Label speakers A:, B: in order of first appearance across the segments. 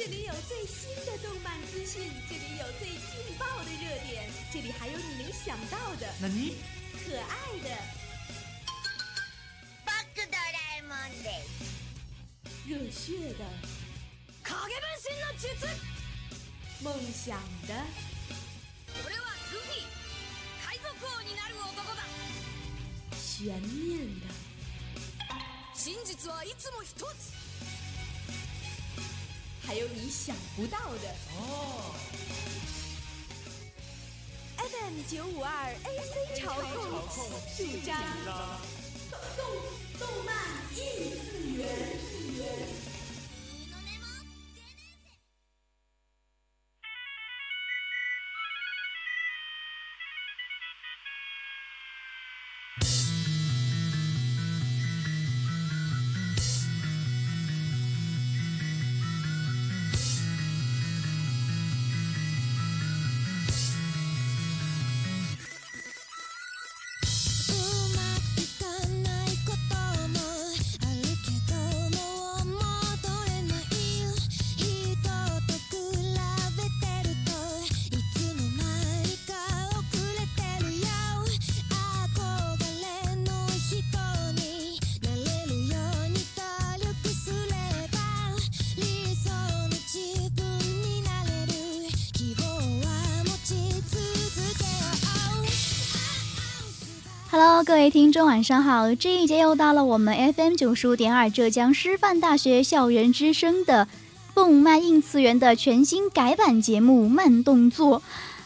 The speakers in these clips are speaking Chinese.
A: 这里有最新的动漫资讯，这里有最劲爆的热点，这里还有你没想到的
B: 那你
A: 可爱的、
C: バックドラえもんです
A: 热血的、
C: 影分身の術
A: 梦想的、
C: 俺はルフィ海賊王になる男だ
A: 悬念的、
C: 真実はいつも一つ
A: 还有你想不到的。
B: 哦
A: ，FM 九五二 AC 潮控主张
D: Hello，各位听众，晚上好！这一节又到了我们 FM 九十五点二浙江师范大学校园之声的动漫应次元的全新改版节目《慢动作》。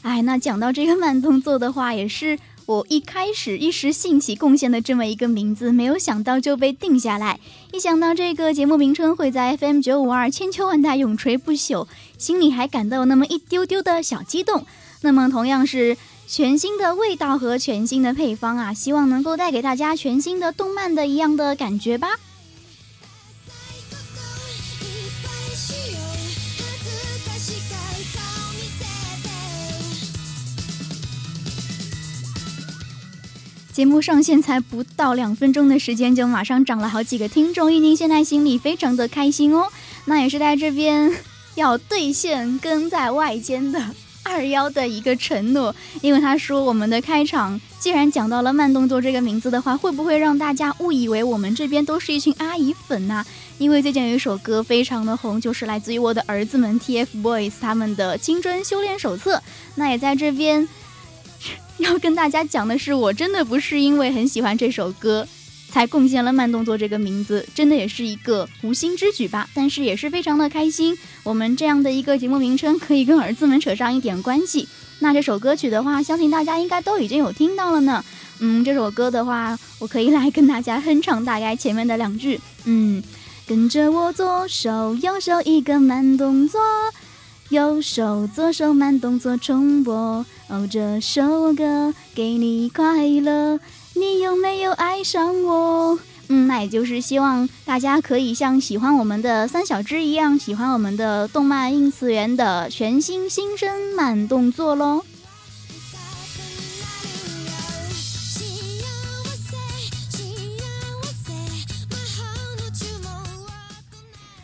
D: 哎，那讲到这个慢动作的话，也是我一开始一时兴起贡献的这么一个名字，没有想到就被定下来。一想到这个节目名称会在 FM 九五二千秋万代永垂不朽，心里还感到那么一丢丢的小激动。那么同样是全新的味道和全新的配方啊，希望能够带给大家全新的动漫的一样的感觉吧。
E: いっぱいしよう恥ずかしがる顔見せて
D: 节目上线才不到两分钟的时间，就马上涨了好几个听众，一定现在心里非常的开心哦。那也是在这边要兑现跟在外间的 二幺的一个承诺，因为他说我们的开场既然讲到了慢动作这个名字的话，会不会让大家误以为我们这边都是一群阿姨粉呐、因为最近有一首歌非常的红，就是来自于我的儿子们 TFBOYS 他们的《青春修炼手册》，那也在这边。要跟大家讲的是，我真的不是因为很喜欢这首歌才贡献了慢动作这个名字，真的也是一个无心之举吧。但是也是非常的开心，我们这样的一个节目名称可以跟儿子们扯上一点关系。那这首歌曲的话，相信大家应该都已经有听到了呢。嗯，这首歌的话，我可以来跟大家哼唱大概前面的两句。嗯，跟着我左手右手一个慢动作，右手左手慢动作重播。哦，这首歌给你快乐，你有没有爱上我？嗯，那也就是希望大家可以像喜欢我们的三小只一样，喜欢我们的动漫应次元的全新新生慢动作喽。
E: 幸せ幸せ魔法の注文を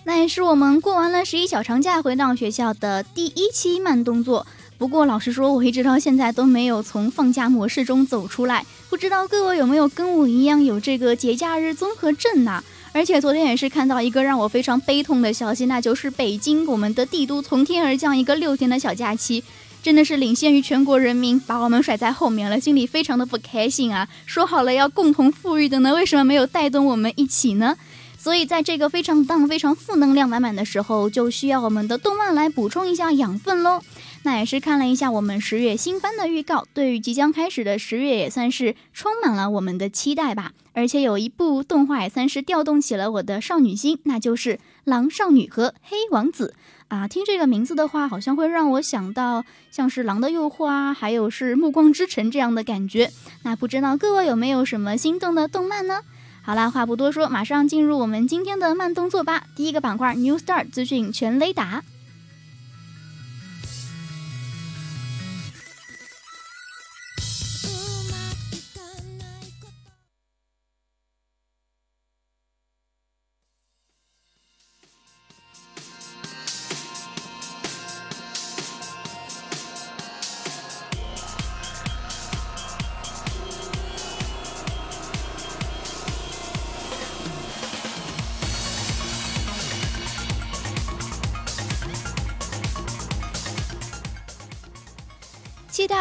D: 那也是我们过完了十一小长假回到学校的第一期慢动作。不过老实说，我一直到现在都没有从放假模式中走出来。 不知道各位有没有跟我一样有这个节假日综合症呐、而且昨天也是看到一个让我非常悲痛的消息，那就是北京我们的帝都从天而降一个六天的小假期，真的是领先于全国人民，把我们甩在后面了，心里非常的不开心啊！说好了要共同富裕的呢，为什么没有带动我们一起呢？所以在这个非常荡、非常负能量满满的时候，就需要我们的动漫来补充一下养分喽。那也是看了一下我们十月新番的预告，对于即将开始的十月也算是充满了我们的期待吧。而且有一部动画也算是调动起了我的少女心，那就是《狼少女》和《黑王子》啊。听这个名字的话，好像会让我想到像是《狼的诱惑》啊，还有是《暮光之城》这样的感觉。那不知道各位有没有什么心动的动漫呢？好啦，话不多说，马上进入我们今天的慢动作吧。第一个板块 New Start 资讯全雷达。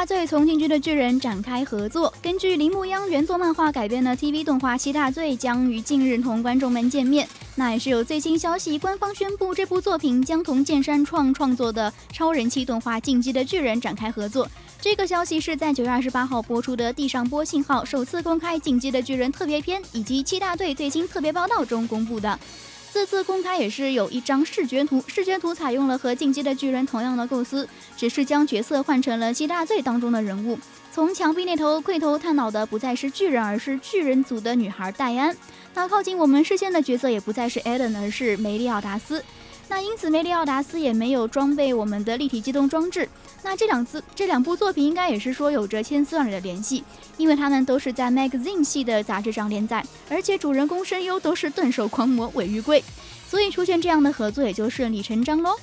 D: 大罪从进击的巨人展开合作，根据铃木央原作漫画改编的 TV 动画《七大罪》将于近日同观众们见面。那也是有最新消息，官方宣布这部作品将同剑山创创作的超人气动画《进击的巨人》展开合作。这个消息是在九月二十八号播出的《地上波信号》首次公开《进击的巨人》特别篇以及七大队最新特别报道中公布的。这次公开也是有一张视觉图，视觉图采用了和《进击的巨人》同样的构思，只是将角色换成了七大罪当中的人物。从墙壁那头窥头探脑的不再是巨人，而是巨人族的女孩戴安。那靠近我们视线的角色也不再是艾伦，而是梅利奥达斯。那因此，梅里奥达斯也没有装备我们的立体机动装置。那这两次这两部作品应该也是说有着千丝万缕的联系，因为他们都是在 Magazine 系的杂志上连载，而且主人公声优都是盾手狂魔尾玉贵，所以出现这样的合作也就顺理成章喽。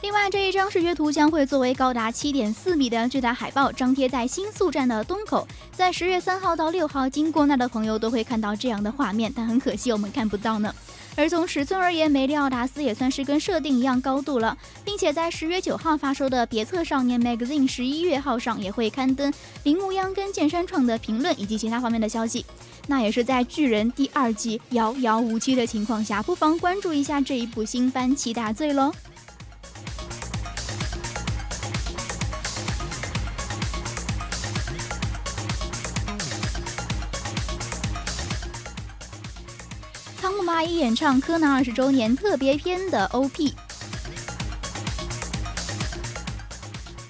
D: 另外，这一张视觉图将会作为高达七点四米的巨大海报张贴在新宿站的东口，在十月三号到六号经过那的朋友都会看到这样的画面，但很可惜我们看不到呢。而从尺寸而言，梅利奥达斯也算是跟设定一样高度了，并且在十月九号发售的《别册少年 Magazine》十一月号上也会刊登铃木央跟剑山创的评论以及其他方面的消息。那也是在巨人第二季遥遥无期的情况下，不妨关注一下这一部新番《七大罪》喽。麻衣演唱《柯南》二十周年特别篇的 OP。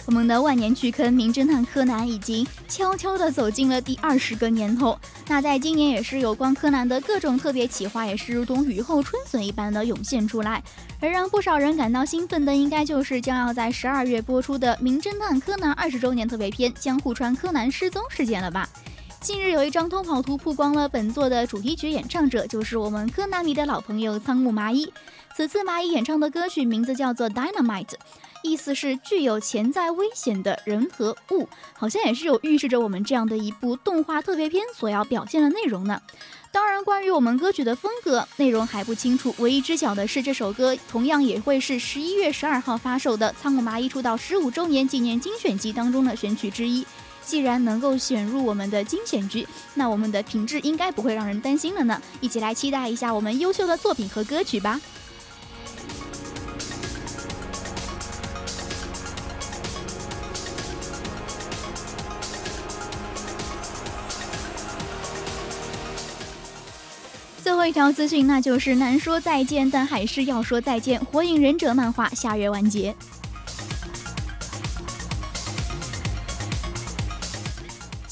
D: 我们的万年巨坑《名侦探柯南》已经悄悄地走进了第二十个年头。那在今年也是有关柯南的各种特别企划，也是如同雨后春笋一般的涌现出来。而让不少人感到兴奋的，应该就是将要在十二月播出的《名侦探柯南》二十周年特别篇——江户川柯南失踪事件了吧？近日有一张通跑图曝光了本作的主题曲演唱者，就是我们柯南迷的老朋友仓木麻衣。此次麻衣演唱的歌曲名字叫做《Dynamite》，意思是具有潜在危险的人和物，好像也是有预示着我们这样的一部动画特别篇所要表现的内容呢。当然，关于我们歌曲的风格内容还不清楚，唯一知晓的是这首歌同样也会是十一月十二号发售的仓木麻衣出道十五周年纪念精选集当中的选曲之一。既然能够选入我们的精选局，那我们的品质应该不会让人担心了呢。一起来期待一下我们优秀的作品和歌曲吧。最后一条资讯，那就是难说再见，但还是要说再见。《火影忍者》漫画下月完结。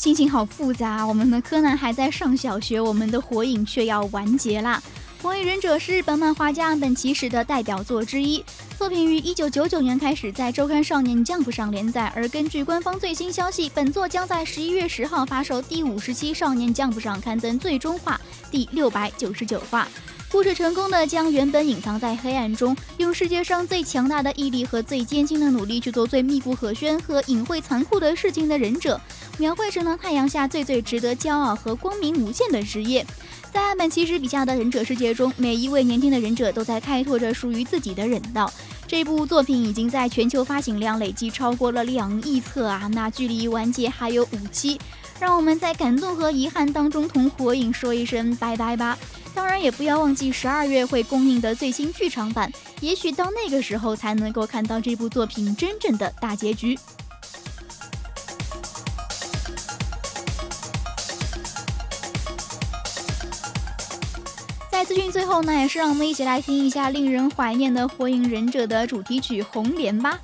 D: 心情好复杂，我们的柯南还在上小学，我们的火影却要完结啦。《火影忍者》是日本漫画家岸本崎史的代表作之一，作品于一九九九年开始在周刊少年 Jump 上连载，而根据官方最新消息，本作将在十一月十号发售第五十期少年 Jump 上刊登最终话第六百九十九话。故事成功的将原本隐藏在黑暗中，用世界上最强大的毅力和最艰辛的努力去做最密不可宣和隐晦残酷的事情的忍者，描绘成了太阳下最最值得骄傲和光明无限的职业。在岸本崎史笔下的忍者世界中，每一位年轻的忍者都在开拓着属于自己的忍道。这部作品已经在全球发行量累计超过了两亿册啊！那距离完结还有五期，让我们在感动和遗憾当中同火影说一声拜拜吧。当然，也不要忘记十二月会公映的最新剧场版，也许到那个时候才能够看到这部作品真正的大结局。在资讯最后呢，也是让我们一起来听一下令人怀念的《火影忍者》的主题曲《红莲》吧。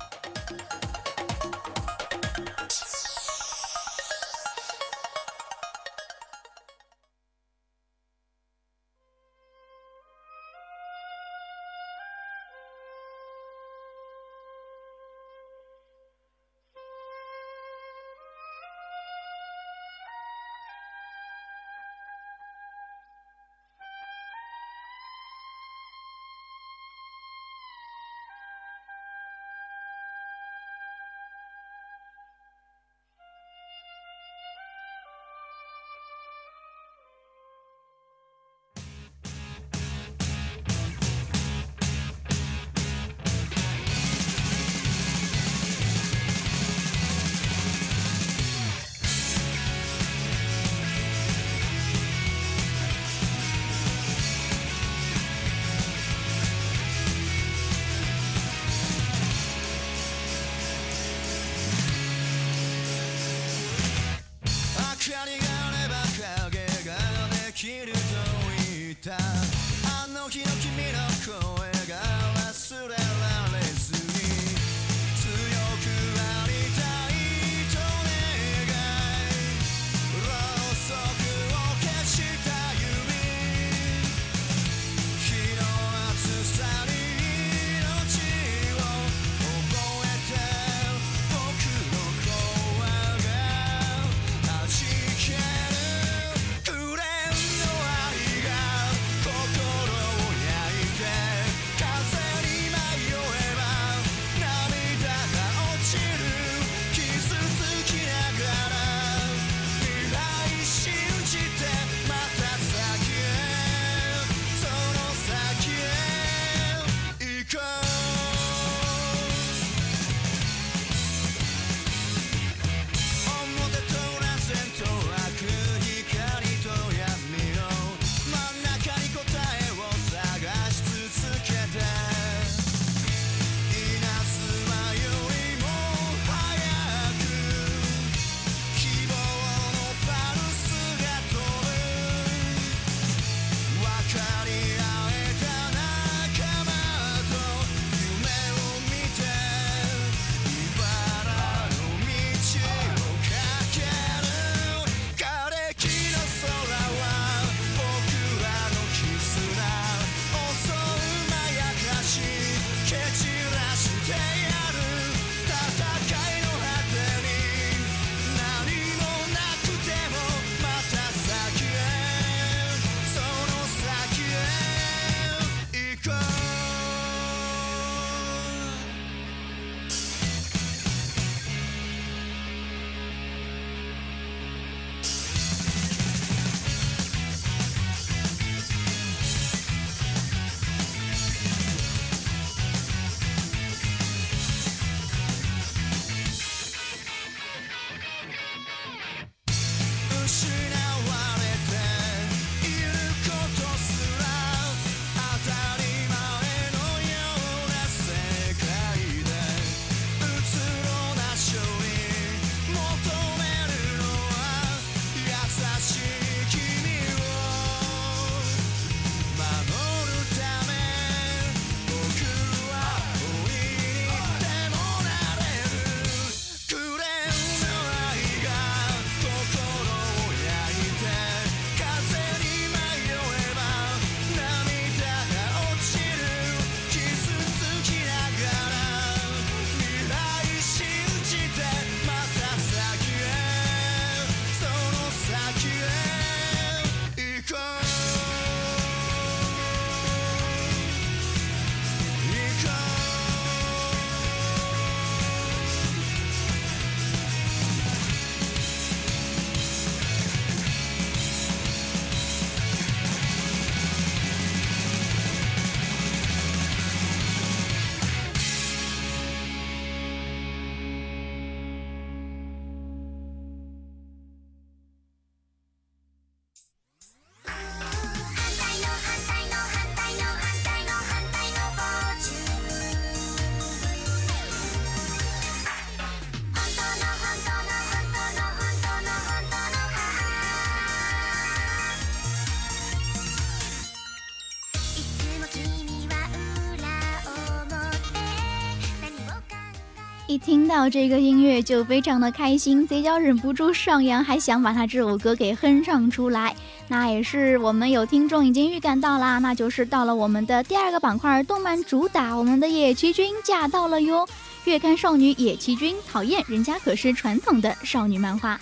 D: 听到这个音乐就非常的开心，嘴角忍不住上扬，还想把他这首歌给哼唱出来。那也是我们有听众已经预感到啦，那就是到了我们的第二个板块，动漫主打，我们的野崎君驾到了哟！月刊少女野崎君，讨厌人家可是传统的少女漫画。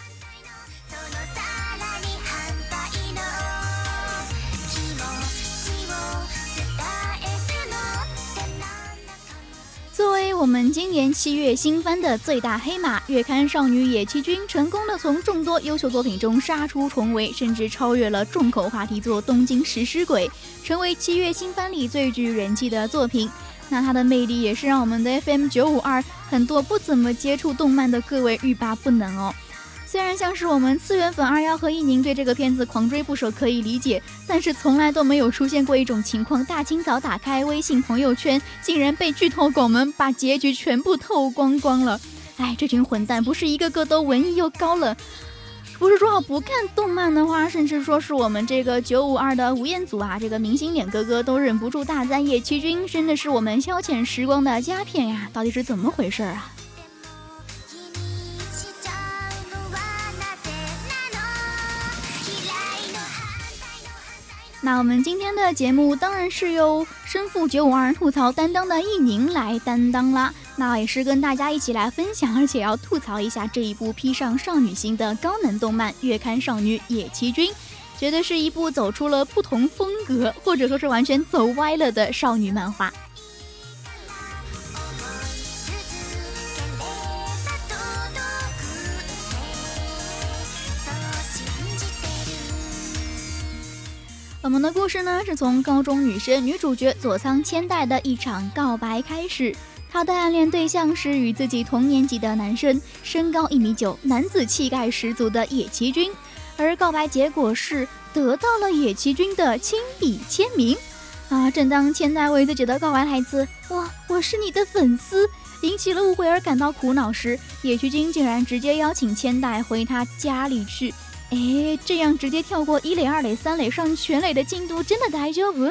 D: 作为我们今年七月新番的最大黑马，月刊少女野崎君成功的从众多优秀作品中杀出重围，甚至超越了重口话题作《东京食尸鬼》，成为七月新番里最具人气的作品。那它的魅力也是让我们的 FM 九五二很多不怎么接触动漫的各位欲罢不能哦。虽然像是我们次元粉二幺和一宁对这个片子狂追不舍可以理解，但是从来都没有出现过一种情况：大清早打开微信朋友圈，竟然被剧透狗们把结局全部透光光了。哎，这群混蛋不是一个个都文艺又高冷？不是说好不看动漫的话，甚至说是我们这个九五二的吴彦祖啊，这个明星脸哥哥都忍不住大赞叶七君真的是我们消遣时光的佳片呀！到底是怎么回事啊？那我们今天的节目当然是由身负九五二吐槽担当的易宁来担当啦。那也是跟大家一起来分享，而且要吐槽一下这一部披上少女心的高能动漫《月刊少女野崎君》，绝对是一部走出了不同风格，或者说是完全走歪了的少女漫画。我们的故事呢，是从高中女生女主角佐仓千代的一场告白开始。她的暗恋对象是与自己同年级的男生，身高一米九，男子气概十足的野崎君。而告白结果是得到了野崎君的亲笔签名。啊，正当千代为自己的告白台词“哇，我是你的粉丝”引起了误会而感到苦恼时，野崎君竟然直接邀请千代回他家里去。哎，这样直接跳过一垒、二垒、三垒上全垒的进度，真的大丈夫？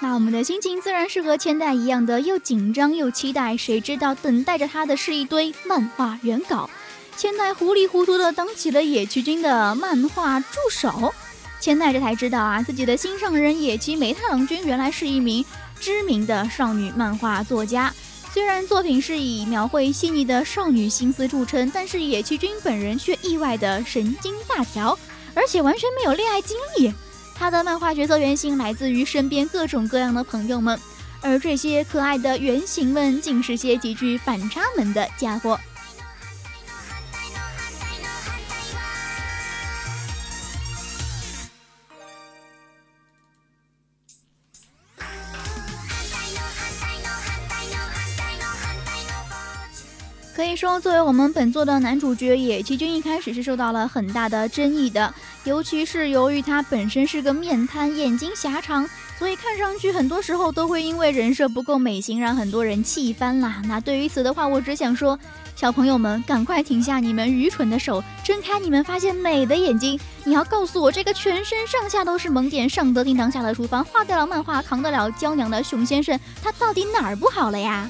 D: 那我们的心情自然是和千代一样的，又紧张又期待。谁知道等待着他的是一堆漫画原稿。千代糊里糊涂的当起了野崎君的漫画助手。千代这才知道啊，自己的心上人野崎梅太郎君原来是一名知名的少女漫画作家。虽然作品是以描绘细腻的少女心思著称，但是野崎君本人却意外的神经大条，而且完全没有恋爱经历。他的漫画角色原型来自于身边各种各样的朋友们，而这些可爱的原型们竟是些极具反差萌的家伙。可以说，作为我们本作的男主角野崎君，一开始是受到了很大的争议的，尤其是由于他本身是个面瘫，眼睛狭长，所以看上去很多时候都会因为人设不够美型，让很多人气翻啦。那对于此的话，我只想说，小朋友们，赶快停下你们愚蠢的手，睁开你们发现美的眼睛。你要告诉我，这个全身上下都是萌点，上得厅堂，下得厨房，画得了漫画，扛得了娇娘的熊先生，他到底哪儿不好了呀？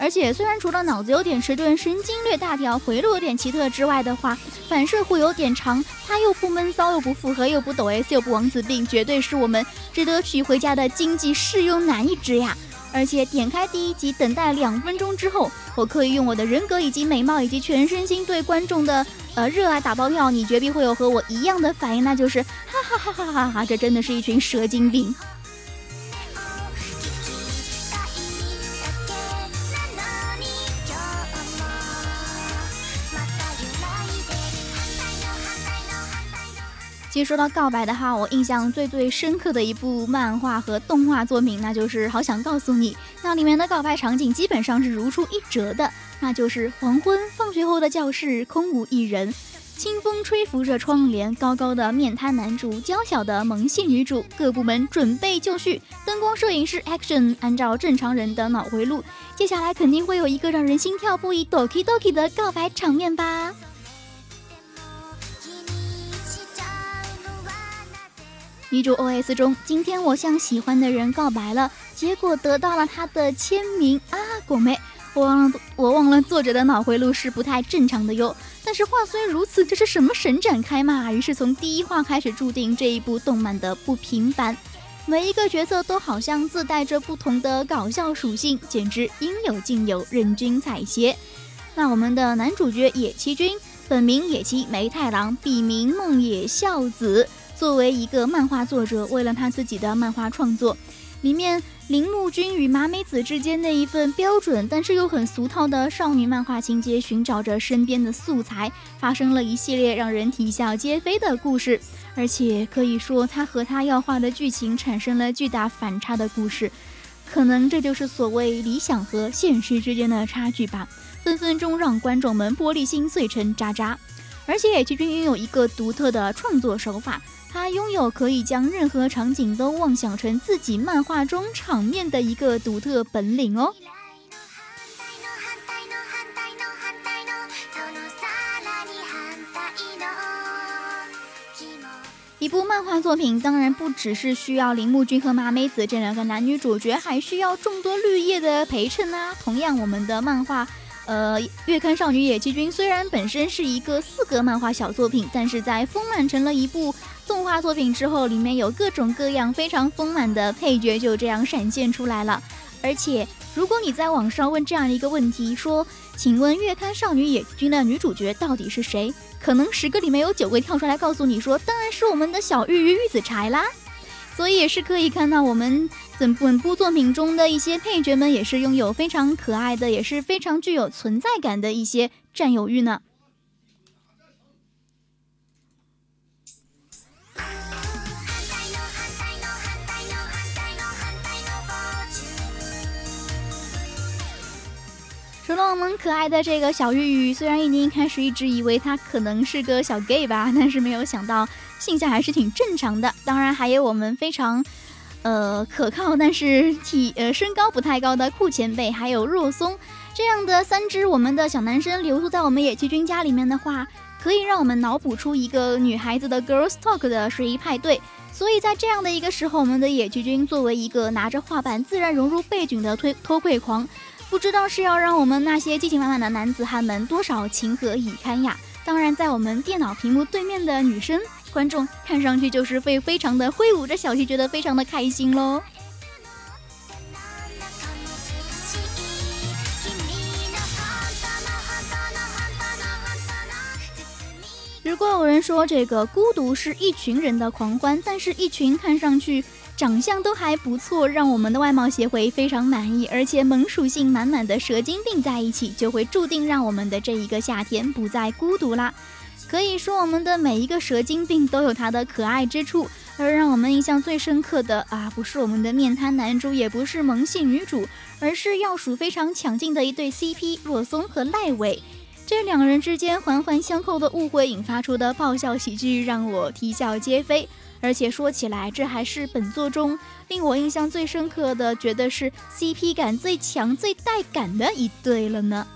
D: 而且，虽然除了脑子有点迟钝、神经略大条、回路有点奇特之外的话，反射弧有点长，他又不闷骚，又不复合，又不抖 S，又不王子病，绝对是我们值得娶回家的经济适用男一只呀！而且点开第一集，等待两分钟之后，我可以用我的人格以及美貌以及全身心对观众的呃热爱打包票，你绝必会有和我一样的反应，那就是哈哈哈哈哈哈！这真的是一群蛇精病。其实说到告白的话，我印象最最深刻的一部漫画和动画作品，那就是《好想告诉你》。那里面的告白场景基本上是如出一辙的，那就是黄昏，放学后的教室空无一人，清风吹拂着窗帘，高高的面瘫男主，娇小的萌系女主，各部门准备就绪，灯光摄影师 action，按照正常人的脑回路，接下来肯定会有一个让人心跳不已、doki doki 的告白场面吧。女主 OS 中，今天我向喜欢的人告白了。结果得到了他的签名啊！果妹，我忘了，我忘了作者的脑回路是不太正常的哟。但是话虽如此，这是什么神展开嘛？于是从第一话开始，注定这一部动漫的不平凡。每一个角色都好像自带着不同的搞笑属性，简直应有尽有，任君采撷。那我们的男主角野崎君，本名野崎梅太郎，笔名梦野孝子。作为一个漫画作者，为了他自己的漫画创作，里面铃木君与麻美子之间那一份标准但是又很俗套的少女漫画情节，寻找着身边的素材，发生了一系列让人啼笑皆非的故事。而且可以说，他和他要画的剧情产生了巨大反差的故事，可能这就是所谓理想和现实之间的差距吧，分分钟让观众们玻璃心碎成渣渣。而且野崎君拥有一个独特的创作手法。他拥有可以将任何场景都妄想成自己漫画中场面的一个独特本领哦。一部漫画作品当然不只是需要铃木君和麻美子这两个男女主角，还需要众多绿叶的陪衬啊。同样，我们的漫画。呃，月刊少女野崎君虽然本身是一个四格漫画小作品，但是在丰满成了一部动画作品之后，里面有各种各样非常丰满的配角就这样闪现出来了。而且，如果你在网上问这样一个问题，说，请问月刊少女野君的女主角到底是谁？可能十个里面有九个跳出来告诉你说，当然是我们的小玉玉玉子柴啦。所以也是可以看到，我们整本部作品中的一些配角们，也是拥有非常可爱的，也是非常具有存在感的一些占有欲呢。除了我们可爱的这个小玉玉，虽然已经一开始一直以为他可能是个小 gay 吧，但是没有想到。性向还是挺正常的，当然还有我们非常，呃可靠，但是体呃身高不太高的酷前辈，还有若松这样的三只我们的小男生留宿在我们野崎君家里面的话，可以让我们脑补出一个女孩子的 girls talk 的睡衣派对。所以在这样的一个时候，我们的野崎君作为一个拿着画板自然融入背景的推偷窥狂，不知道是要让我们那些激情满满的男子汉们多少情何以堪呀！当然，在我们电脑屏幕对面的女生。观众看上去就是会非常的挥舞着小旗，觉得非常的开心喽。如果有人说这个孤独是一群人的狂欢，但是一群看上去长相都还不错，让我们的外貌协会非常满意，而且萌属性满满的蛇精病在一起，就会注定让我们的这一个夏天不再孤独啦。可以说，我们的每一个蛇精病都有它的可爱之处，而让我们印象最深刻的啊，不是我们的面瘫男主，也不是萌系女主，而是要数非常抢镜的一对 CP 若松和赖伟。这两人之间环环相扣的误会引发出的爆笑喜剧，让我啼笑皆非。而且说起来，这还是本作中令我印象最深刻的，觉得是 CP 感最强、最带感的一对了呢。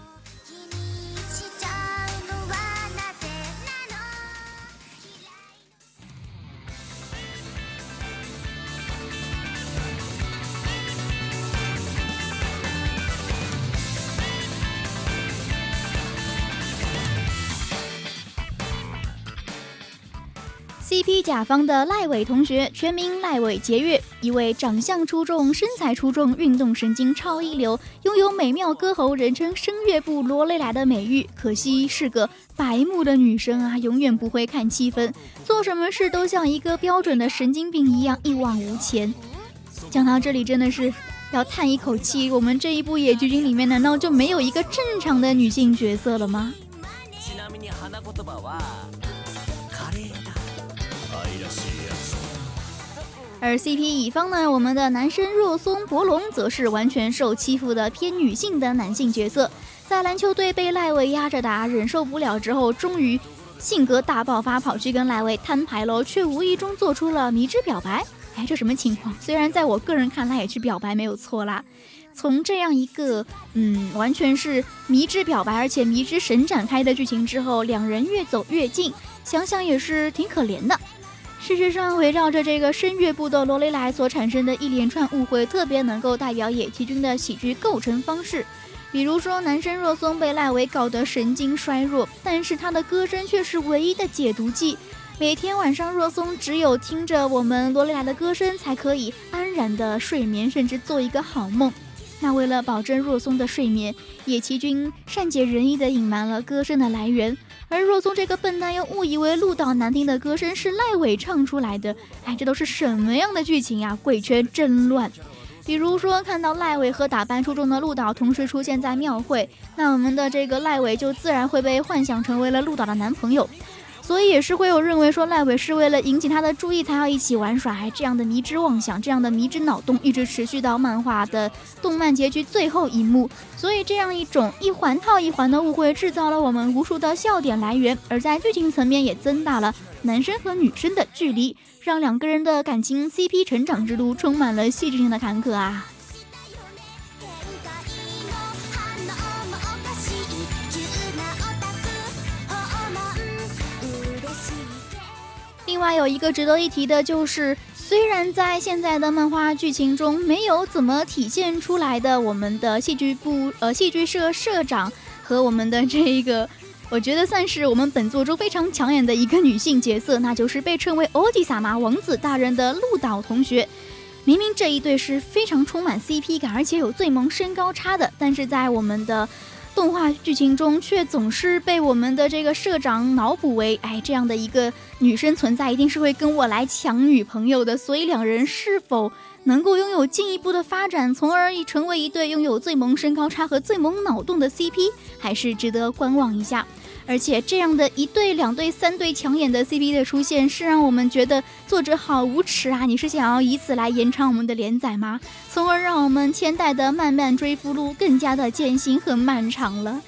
D: P 甲方的赖伟同学，全名赖伟杰月，一位长相出众、身材出众、运动神经超一流、拥有美妙歌喉，人称声乐部罗雷莱的美誉。可惜是个白目的女生啊，永远不会看气氛，做什么事都像一个标准的神经病一样一往无前。讲到这里，真的是要叹一口气，我们这一部野剧军里面，难道就没有一个正常的女性角色了吗？而 CP 乙方呢，我们的男生若松博龙则是完全受欺负的偏女性的男性角色，在篮球队被赖伟压着打，忍受不了之后，终于性格大爆发，跑去跟赖伟摊牌喽，却无意中做出了迷之表白。哎，这什么情况？虽然在我个人看来也去表白没有错啦。从这样一个嗯，完全是迷之表白，而且迷之神展开的剧情之后，两人越走越近，想想也是挺可怜的。事实上，围绕着这个声乐部的罗雷莱所产生的一连串误会，特别能够代表野崎君的喜剧构成方式。比如说，男生若松被赖维搞得神经衰弱，但是他的歌声却是唯一的解毒剂。每天晚上，若松只有听着我们罗雷莱的歌声，才可以安然的睡眠，甚至做一个好梦。那为了保证若松的睡眠，野崎君善解人意的隐瞒了歌声的来源。而若松这个笨蛋又误以为鹿岛难听的歌声是赖伟唱出来的，哎，这都是什么样的剧情呀？鬼圈真乱。比如说，看到赖伟和打扮出众的鹿岛同时出现在庙会，那我们的这个赖伟就自然会被幻想成为了鹿岛的男朋友。所以也是会有认为说赖伟是为了引起他的注意才要一起玩耍，还这样的迷之妄想，这样的迷之脑洞一直持续到漫画的动漫结局最后一幕。所以这样一种一环套一环的误会，制造了我们无数的笑点来源，而在剧情层面也增大了男生和女生的距离，让两个人的感情 CP 成长之路充满了戏剧性的坎坷啊。另外有一个值得一提的，就是虽然在现在的漫画剧情中没有怎么体现出来的，我们的戏剧部呃戏剧社社长和我们的这一个，我觉得算是我们本作中非常抢眼的一个女性角色，那就是被称为欧吉萨玛王子大人的鹿岛同学。明明这一对是非常充满 CP 感，而且有最萌身高差的，但是在我们的。动画剧情中却总是被我们的这个社长脑补为，哎，这样的一个女生存在，一定是会跟我来抢女朋友的。所以两人是否能够拥有进一步的发展，从而以成为一对拥有最萌身高差和最萌脑洞的 CP，还是值得观望一下。而且这样的一对、两对、三对抢眼的 CP 的出现，是让我们觉得作者好无耻啊！你是想要以此来延长我们的连载吗？从而让我们千代的漫漫追夫路更加的艰辛和漫长了。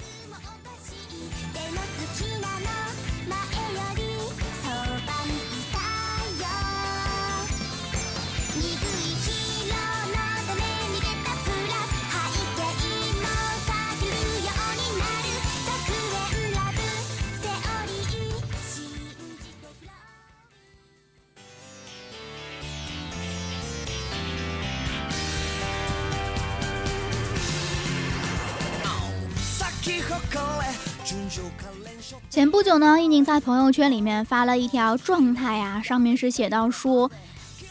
D: 前不久呢，一宁在朋友圈里面发了一条状态啊，上面是写到说，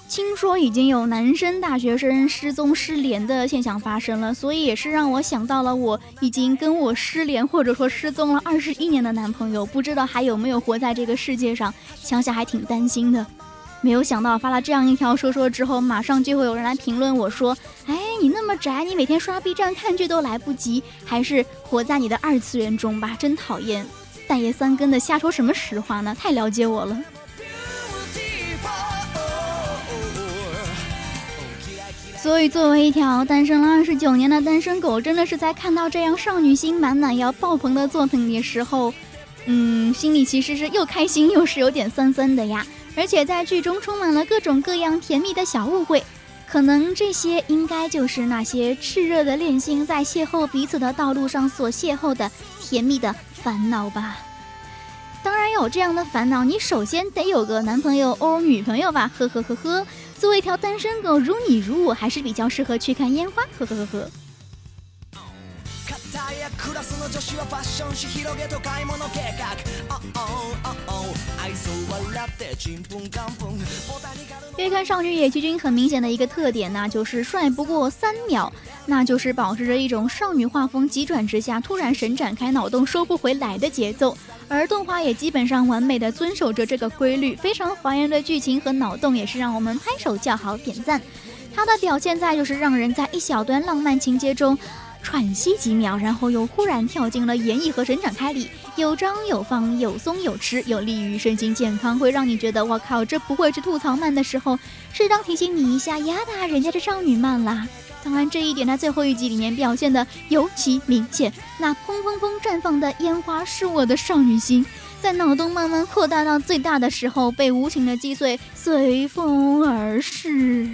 D: 听说已经有男生大学生失踪失联的现象发生了，所以也是让我想到了我已经跟我失联或者说失踪了二十一年的男朋友，不知道还有没有活在这个世界上，想想还挺担心的。没有想到发了这样一条说说之后，马上就会有人来评论我说：“哎，你那么宅，你每天刷 B 站看剧都来不及，还是活在你的二次元中吧，真讨厌！半夜三更的瞎说什么实话呢？太了解我了。”所以，作为一条单身了二十九年的单身狗，真的是在看到这样少女心满满要爆棚的作品的时候，嗯，心里其实是又开心又是有点酸酸的呀。而且在剧中充满了各种各样甜蜜的小误会，可能这些应该就是那些炽热的恋心在邂逅彼此的道路上所邂逅的甜蜜的烦恼吧。当然有这样的烦恼，你首先得有个男朋友或女朋友吧。呵呵呵呵，作为一条单身狗，如你如我，还是比较适合去看烟花。呵呵呵呵。月刊少女野崎君很明显的一个特点呢，就是帅不过三秒，那就是保持着一种少女画风急转直下，突然神展开脑洞收不回来的节奏。而动画也基本上完美的遵守着这个规律，非常还原的剧情和脑洞，也是让我们拍手叫好点赞。它的表现在就是让人在一小段浪漫情节中。喘息几秒，然后又忽然跳进了演绎和神展开里，有张有放，有松有弛，有利于身心健康，会让你觉得我靠，这不会是吐槽漫的时候，适当提醒你一下呀哒，人家是少女漫啦。当然，这一点在最后一集里面表现的尤其明显。那砰砰砰绽放的烟花是我的少女心，在脑洞慢慢扩大到最大的时候，被无情的击碎，随风而逝。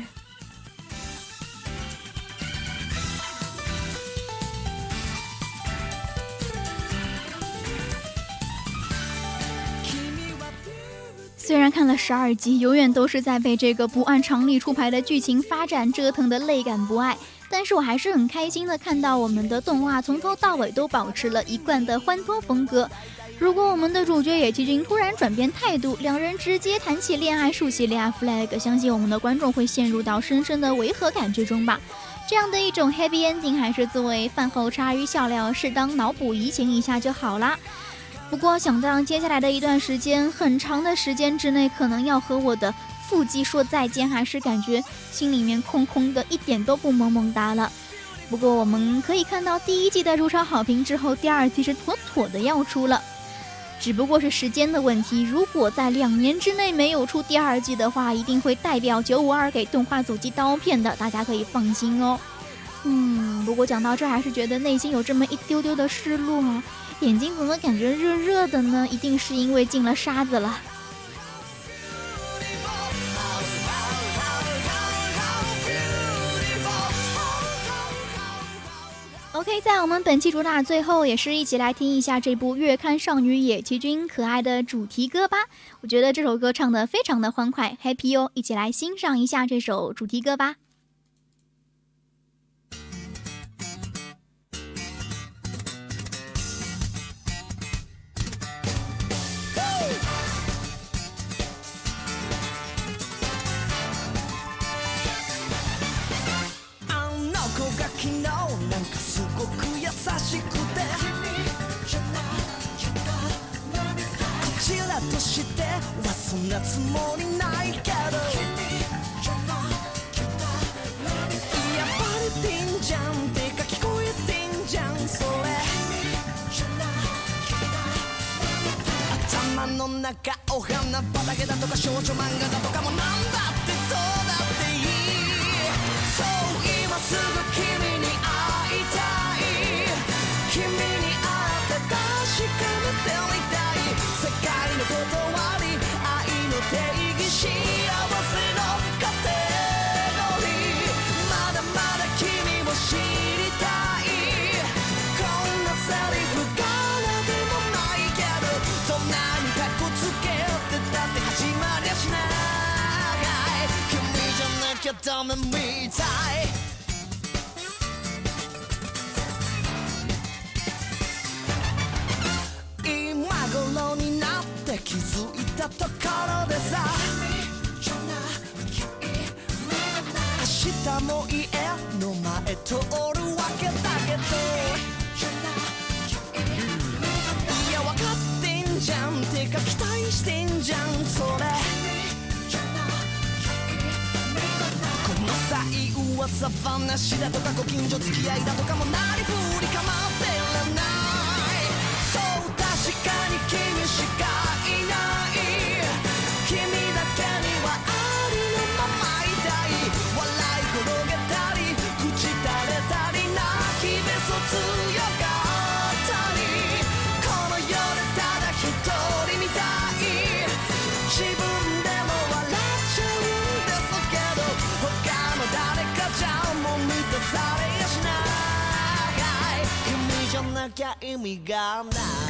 D: 虽然看了十二集，永远都是在被这个不按常理出牌的剧情发展折腾的累感不爱，但是我还是很开心的看到我们的动画从头到尾都保持了一贯的欢脱风格。如果我们的主角野崎君突然转变态度，两人直接谈起恋爱、竖起恋爱 flag，相信我们的观众会陷入到深深的违和感之中吧。这样的一种 happy ending，还是作为饭后茶余笑料，适当脑补移情一下就好啦。不过想到接下来的一段时间，很长的时间之内，可能要和我的腹肌说再见，还是感觉心里面空空的，一点都不萌萌哒了。不过我们可以看到，第一季的如潮好评之后，第二季是妥妥的要出了，只不过是时间的问题。如果在两年之内没有出第二季的话，一定会代表九五二给动画组寄刀片的，大家可以放心哦。嗯，不过讲到这，还是觉得内心有这么一丢丢的失落。眼睛怎么感觉热热的呢？一定是因为进了沙子了。OK，在我们本期主打最后，也是一起来听一下这部月刊少女野崎君可爱的主题歌吧。我觉得这首歌唱的非常的欢快，Happy 哦！一起来欣赏一下这首主题歌吧。
B: しくてこちらとしてはそんなつもりないけどやっぱりてんじゃんてか聞こえてんじゃんそれ頭の中お花畑だとか少女漫画だとかもなんだってどうだっていいそう今すぐ君ゃなきゃダメみたい。頃になって気づいたところでさ。明日も家の前通るわけだけど。いや分かってんじゃん。てか期待してんじゃんそれ。噂話だとかご近所付き合いだとかもなりふり構ってらな。いそう確かに君しかいない。じゃなきゃ意味がない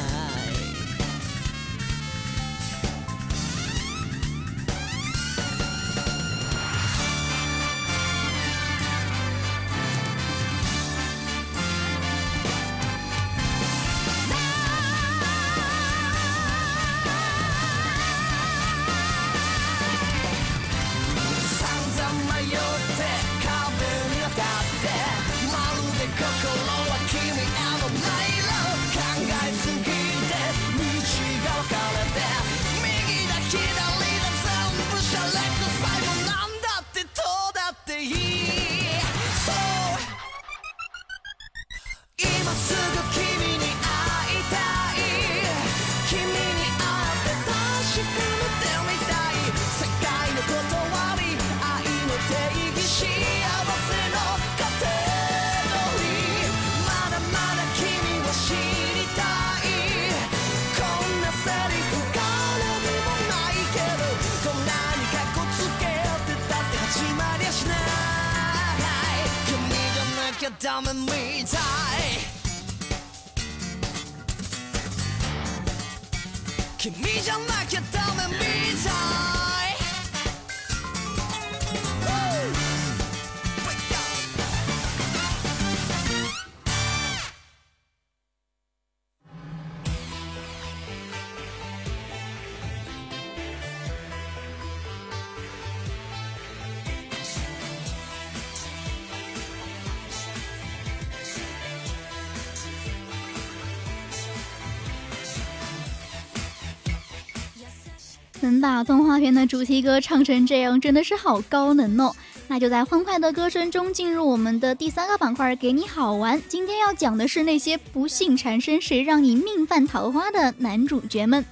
D: 把动画片的主题歌唱成这样，真的是好高能哦！那就在欢快的歌声中进入我们的第三个板块，给你好玩。今天要讲的是那些不幸缠身谁让你命犯桃花的男主角们。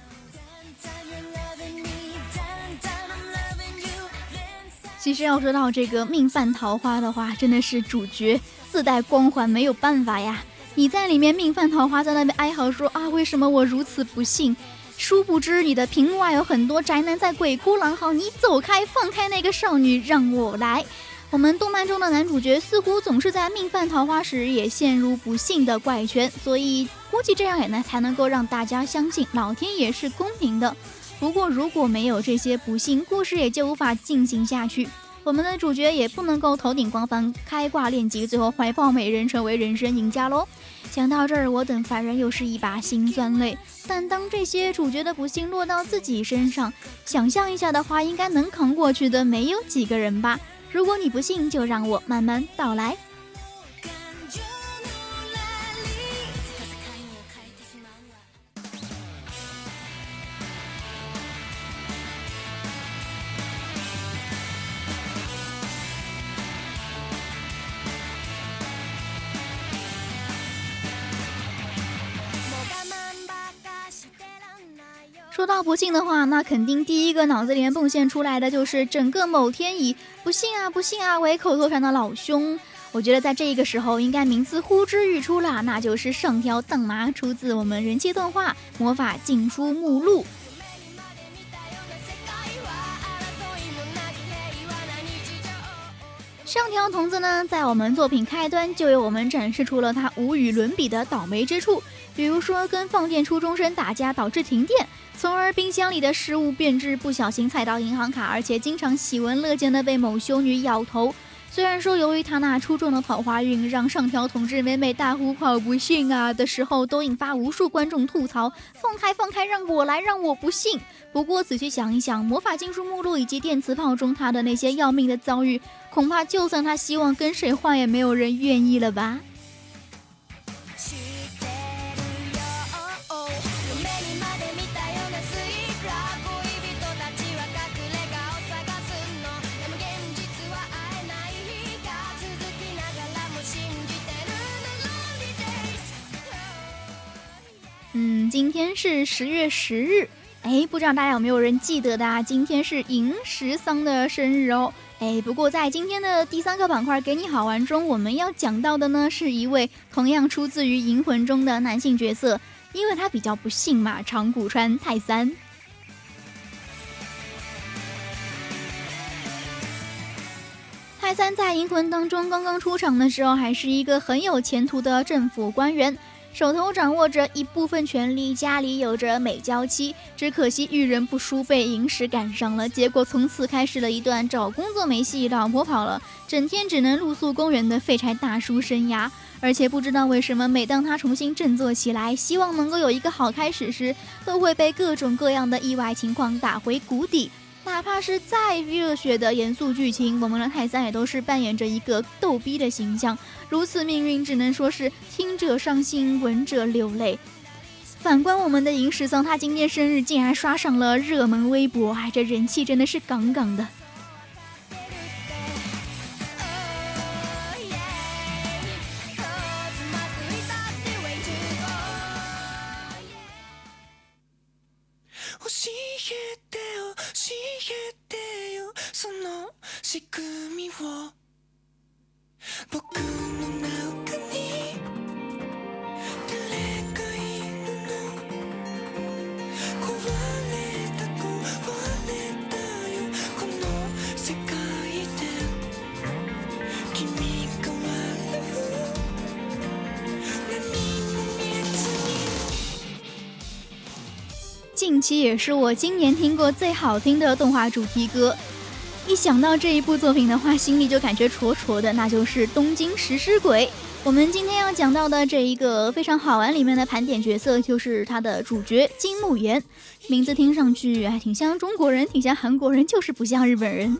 D: 其实要说到这个命犯桃花的话，真的是主角自带光环，没有办法呀。你在里面命犯桃花，在那边哀嚎说啊，为什么我如此不幸？殊不知你的屏幕外有很多宅男在鬼哭狼嚎，你走开，放开那个少女，让我来。我们动漫中的男主角似乎总是在命犯桃花时也陷入不幸的怪圈，所以估计这样也呢才能够让大家相信老天爷是公平的。不过如果没有这些不幸，故事也就无法进行下去。我们的主角也不能够头顶光环，开挂练级，最后怀抱美人成为人生赢家喽。想到这儿，我等凡人又是一把辛酸泪。但当这些主角的不幸落到自己身上，想象一下的话，应该能扛过去的没有几个人吧。如果你不信，就让我慢慢道来。不信的话，那肯定第一个脑子里面迸现出来的就是整个某天以“不信啊，不信啊”为口头禅的老兄。我觉得在这个时候应该名字呼之欲出了，那就是上条当麻，出自我们人气动画《魔法禁书目录》。上条童子呢，在我们作品开端就为我们展示出了他无与伦比的倒霉之处，比如说跟放电初中生打架导致停电，从而冰箱里的食物变质，不小心踩到银行卡，而且经常喜闻乐见的被某修女咬头。虽然说由于他那出众的跑花运，让上条同志每每大呼“跑不幸啊”的时候，都引发无数观众吐槽：“放开放开，让我来，让我不信。”不过仔细想一想，《魔法禁书目录》以及电磁炮中他的那些要命的遭遇，恐怕就算他希望跟谁换，也没有人愿意了吧。今天是十月十日，哎，不知道大家有没有人记得的啊？今天是银石桑的生日哦。哎，不过在今天的第三个板块“给你好玩”中，我们要讲到的呢，是一位同样出自于《银魂》中的男性角色，因为他比较不幸嘛，长谷川泰三。泰三在《银魂》当中刚刚出场的时候，还是一个很有前途的政府官员。手头掌握着一部分权力，家里有着美娇妻，只可惜遇人不淑，被银石赶上了。结果从此开始了一段找工作没戏，老婆跑了，整天只能露宿公园的废柴大叔生涯。而且不知道为什么，每当他重新振作起来，希望能够有一个好开始时，都会被各种各样的意外情况打回谷底。哪怕是再热血的严肃剧情，我们的泰三也都是扮演着一个逗逼的形象。如此命运，只能说是听者伤心，闻者流泪。反观我们的银石桑，他今天生日竟然刷上了热门微博，哎，这人气真的是杠杠的。
B: 教えてよ教えてよその仕組みを。何も見えずに
D: 近 同期也是我今年听过最好听的动画主题歌。一想到这一部作品的话，心里就感觉戳戳的，那就是《东京食尸鬼》。我们今天要讲到的这一个非常好玩里面的盘点角色，就是它的主角金木研。名字听上去还挺像中国人，挺像韩国人，就是不像日本人。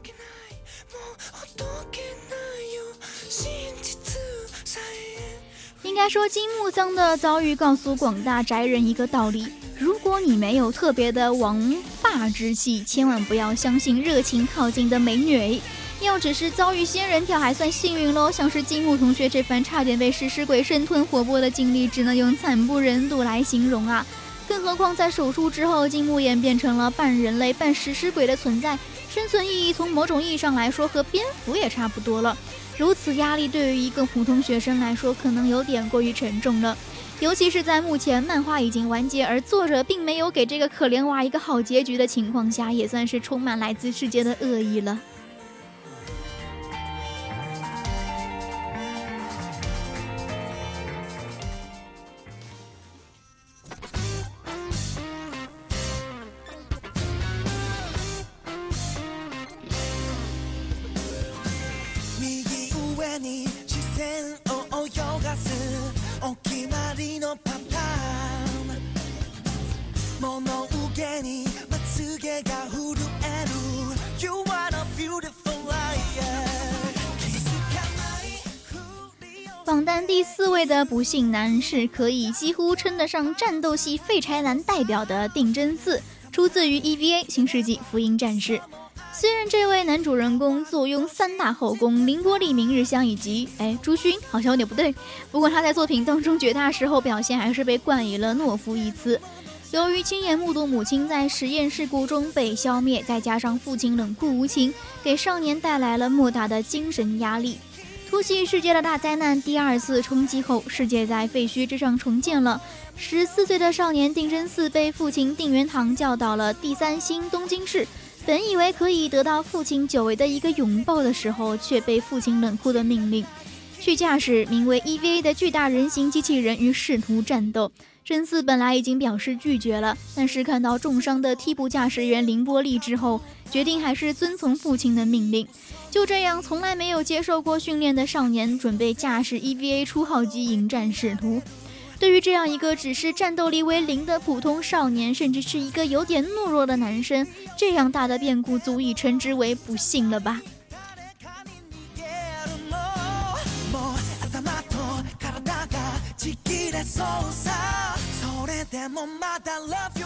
D: 应该说，金木桑的遭遇告诉广大宅人一个道理： 如果你没有特别的王霸之气，千万不要相信热情靠近的美女。要只是遭遇仙人跳还算幸运喽，像是金木同学这番差点被食尸鬼生吞活剥的经历，只能用惨不忍睹来形容啊！更何况在手术之后，金木研变成了半人类半食尸鬼的存在，生存意义从某种意义上来说和蝙蝠也差不多了。如此压力对于一个普通学生来说，可能有点过于沉重了。尤其是在目前漫画已经完结，而作者并没有给这个可怜娃一个好结局的情况下，也算是充满来自世界的恶意了。的不幸男是可以几乎称得上战斗系废柴男代表的定真寺，出自于 EVA《新世纪福音战士》。虽然这位男主人公坐拥三大后宫凌波丽、明日香以及哎朱勋，好像有点不对。不过他在作品当中绝大时候表现还是被冠以了懦夫一词。由于亲眼目睹母亲在实验事故中被消灭，再加上父亲冷酷无情，给少年带来了莫大的精神压力。突袭世界的大灾难第二次冲击后，世界在废墟之上重建了。十四岁的少年定真寺被父亲定元堂叫到了第三星东京市，本以为可以得到父亲久违的一个拥抱的时候，却被父亲冷酷的命令去驾驶名为 EVA 的巨大人形机器人与使徒战斗。真嗣本来已经表示拒绝了，但是看到重伤的替补驾驶员凌波丽之后，决定还是遵从父亲的命令。就这样，从来没有接受过训练的少年准备驾驶 EVA 初号机迎战使徒。对于这样一个只是战斗力为零的普通少年，甚至是一个有点懦弱的男生，这样大的变故足以称之为不幸了吧？でもまだ Love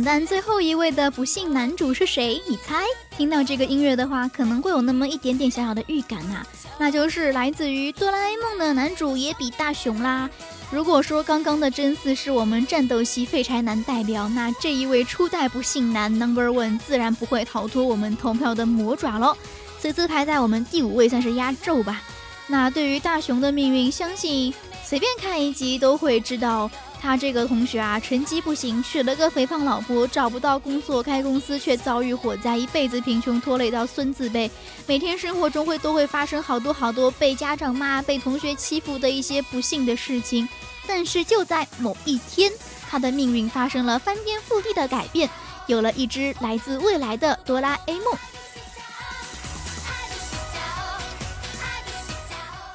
D: 榜单最后一位的不幸男主是谁？你猜？听到这个音乐的话，可能会有那么一点点小小的预感呐，那就是来自于哆啦 A 梦的男主也比大雄啦。如果说刚刚的真嗣是我们战斗系废柴男代表，那这一位初代不幸男 Number One 自然不会逃脱我们投票的魔爪喽。此次排在我们第五位，算是压轴吧。那对于大雄的命运，相信随便看一集都会知道。他这个同学啊，成绩不行，娶了个肥胖老婆，找不到工作，开公司却遭遇火灾，一辈子贫穷拖累到孙子辈，每天生活中会都会发生好多好多被家长骂、被同学欺负的一些不幸的事情。但是就在某一天，他的命运发生了翻天覆地的改变，有了一只来自未来的哆啦 A 梦。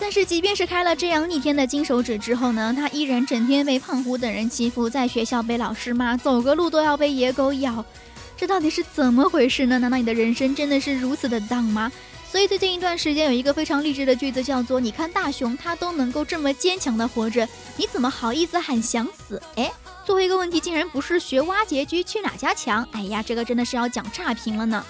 D: 但是，即便是开了这样逆天的金手指之后呢，他依然整天被胖虎等人欺负，在学校被老师骂，走个路都要被野狗咬，这到底是怎么回事呢？难道你的人生真的是如此的荡吗？所以最近一段时间有一个非常励志的句子，叫做“你看大雄他都能够这么坚强的活着，你怎么好意思喊想死？”哎，最后一个问题竟然不是学挖掘机去哪家强？哎呀，这个真的是要讲差评了呢。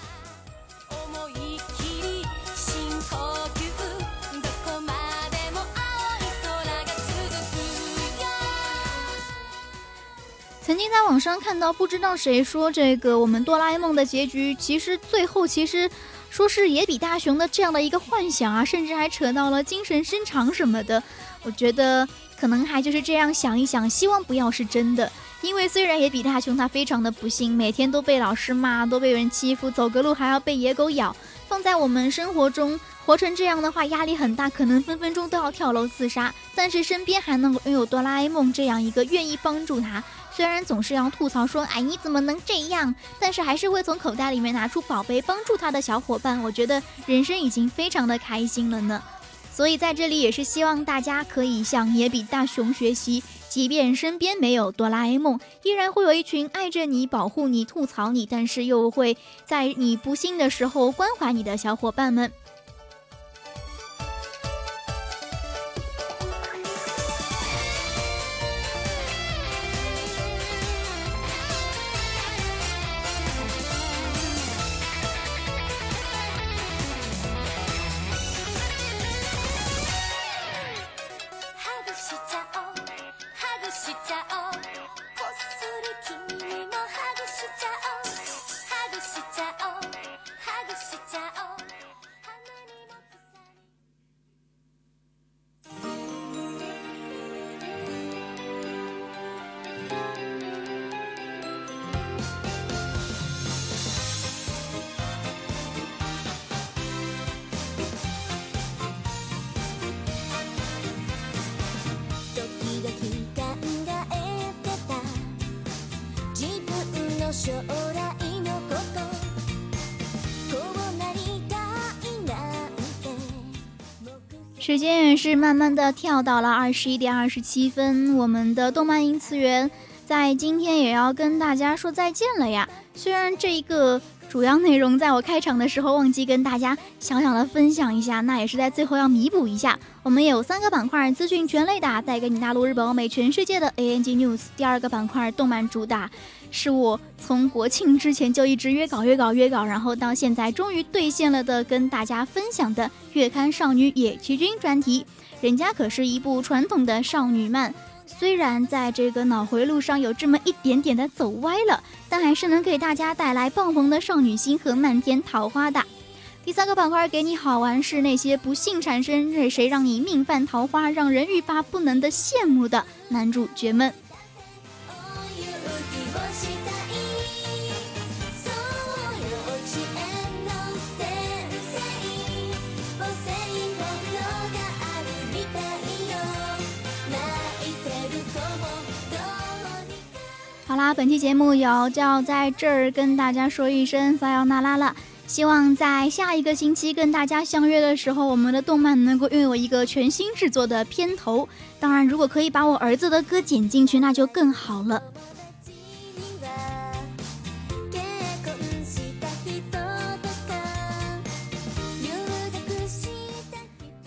D: 曾经在网上看到，不知道谁说这个我们哆啦 A 梦的结局，其实最后其实说是野比大雄的这样的一个幻想啊，甚至还扯到了精神失常什么的。我觉得可能还就是这样想一想，希望不要是真的。因为虽然野比大雄他非常的不幸，每天都被老师骂，都被人欺负，走个路还要被野狗咬，放在我们生活中。活成这样的话，压力很大，可能分分钟都要跳楼自杀。但是身边还能够拥有哆啦 A 梦这样一个愿意帮助他，虽然总是要吐槽说，哎，你怎么能这样？但是还是会从口袋里面拿出宝贝帮助他的小伙伴。我觉得人生已经非常的开心了呢。所以在这里也是希望大家可以向野比大雄学习，即便身边没有哆啦 A 梦，依然会有一群爱着你、保护你、吐槽你，但是又会在你不幸的时候关怀你的小伙伴们。慢慢的跳到了二十一点二十七分，我们的动漫音次元在今天也要跟大家说再见了呀。虽然这一个主要内容在我开场的时候忘记跟大家小小的分享一下，那也是在最后要弥补一下。我们有三个板块，资讯全雷达带给你大陆、日本、欧美、全世界的 ANG News。第二个板块动漫主打。是我从国庆之前就一直约稿约稿约稿，然后到现在终于兑现了的，跟大家分享的月刊少女野崎君专题。人家可是一部传统的少女漫，虽然在这个脑回路上有这么一点点的走歪了，但还是能给大家带来爆棚的少女心和漫天桃花的。第三个板块给你好玩是那些不幸产生任谁让你命犯桃花，让人欲罢不能的羡慕的男主角们。好啦，本期节目有就要在这儿跟大家说一声撒由那拉了。希望在下一个星期跟大家相约的时候，我们的动漫能够拥有一个全新制作的片头。当然，如果可以把我儿子的歌剪进去，那就更好了。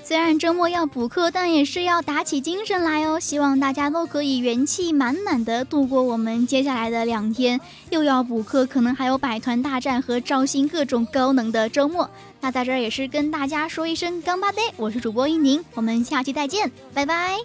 D: 虽然周末要补课，但也是要打起精神来哦。希望大家都可以元气满满的度过我们接下来的两天，又要补课，可能还有百团大战和招新各种高能的周末。那在这儿也是跟大家说一声干巴爹，我是主播一宁，我们下期再见，拜拜。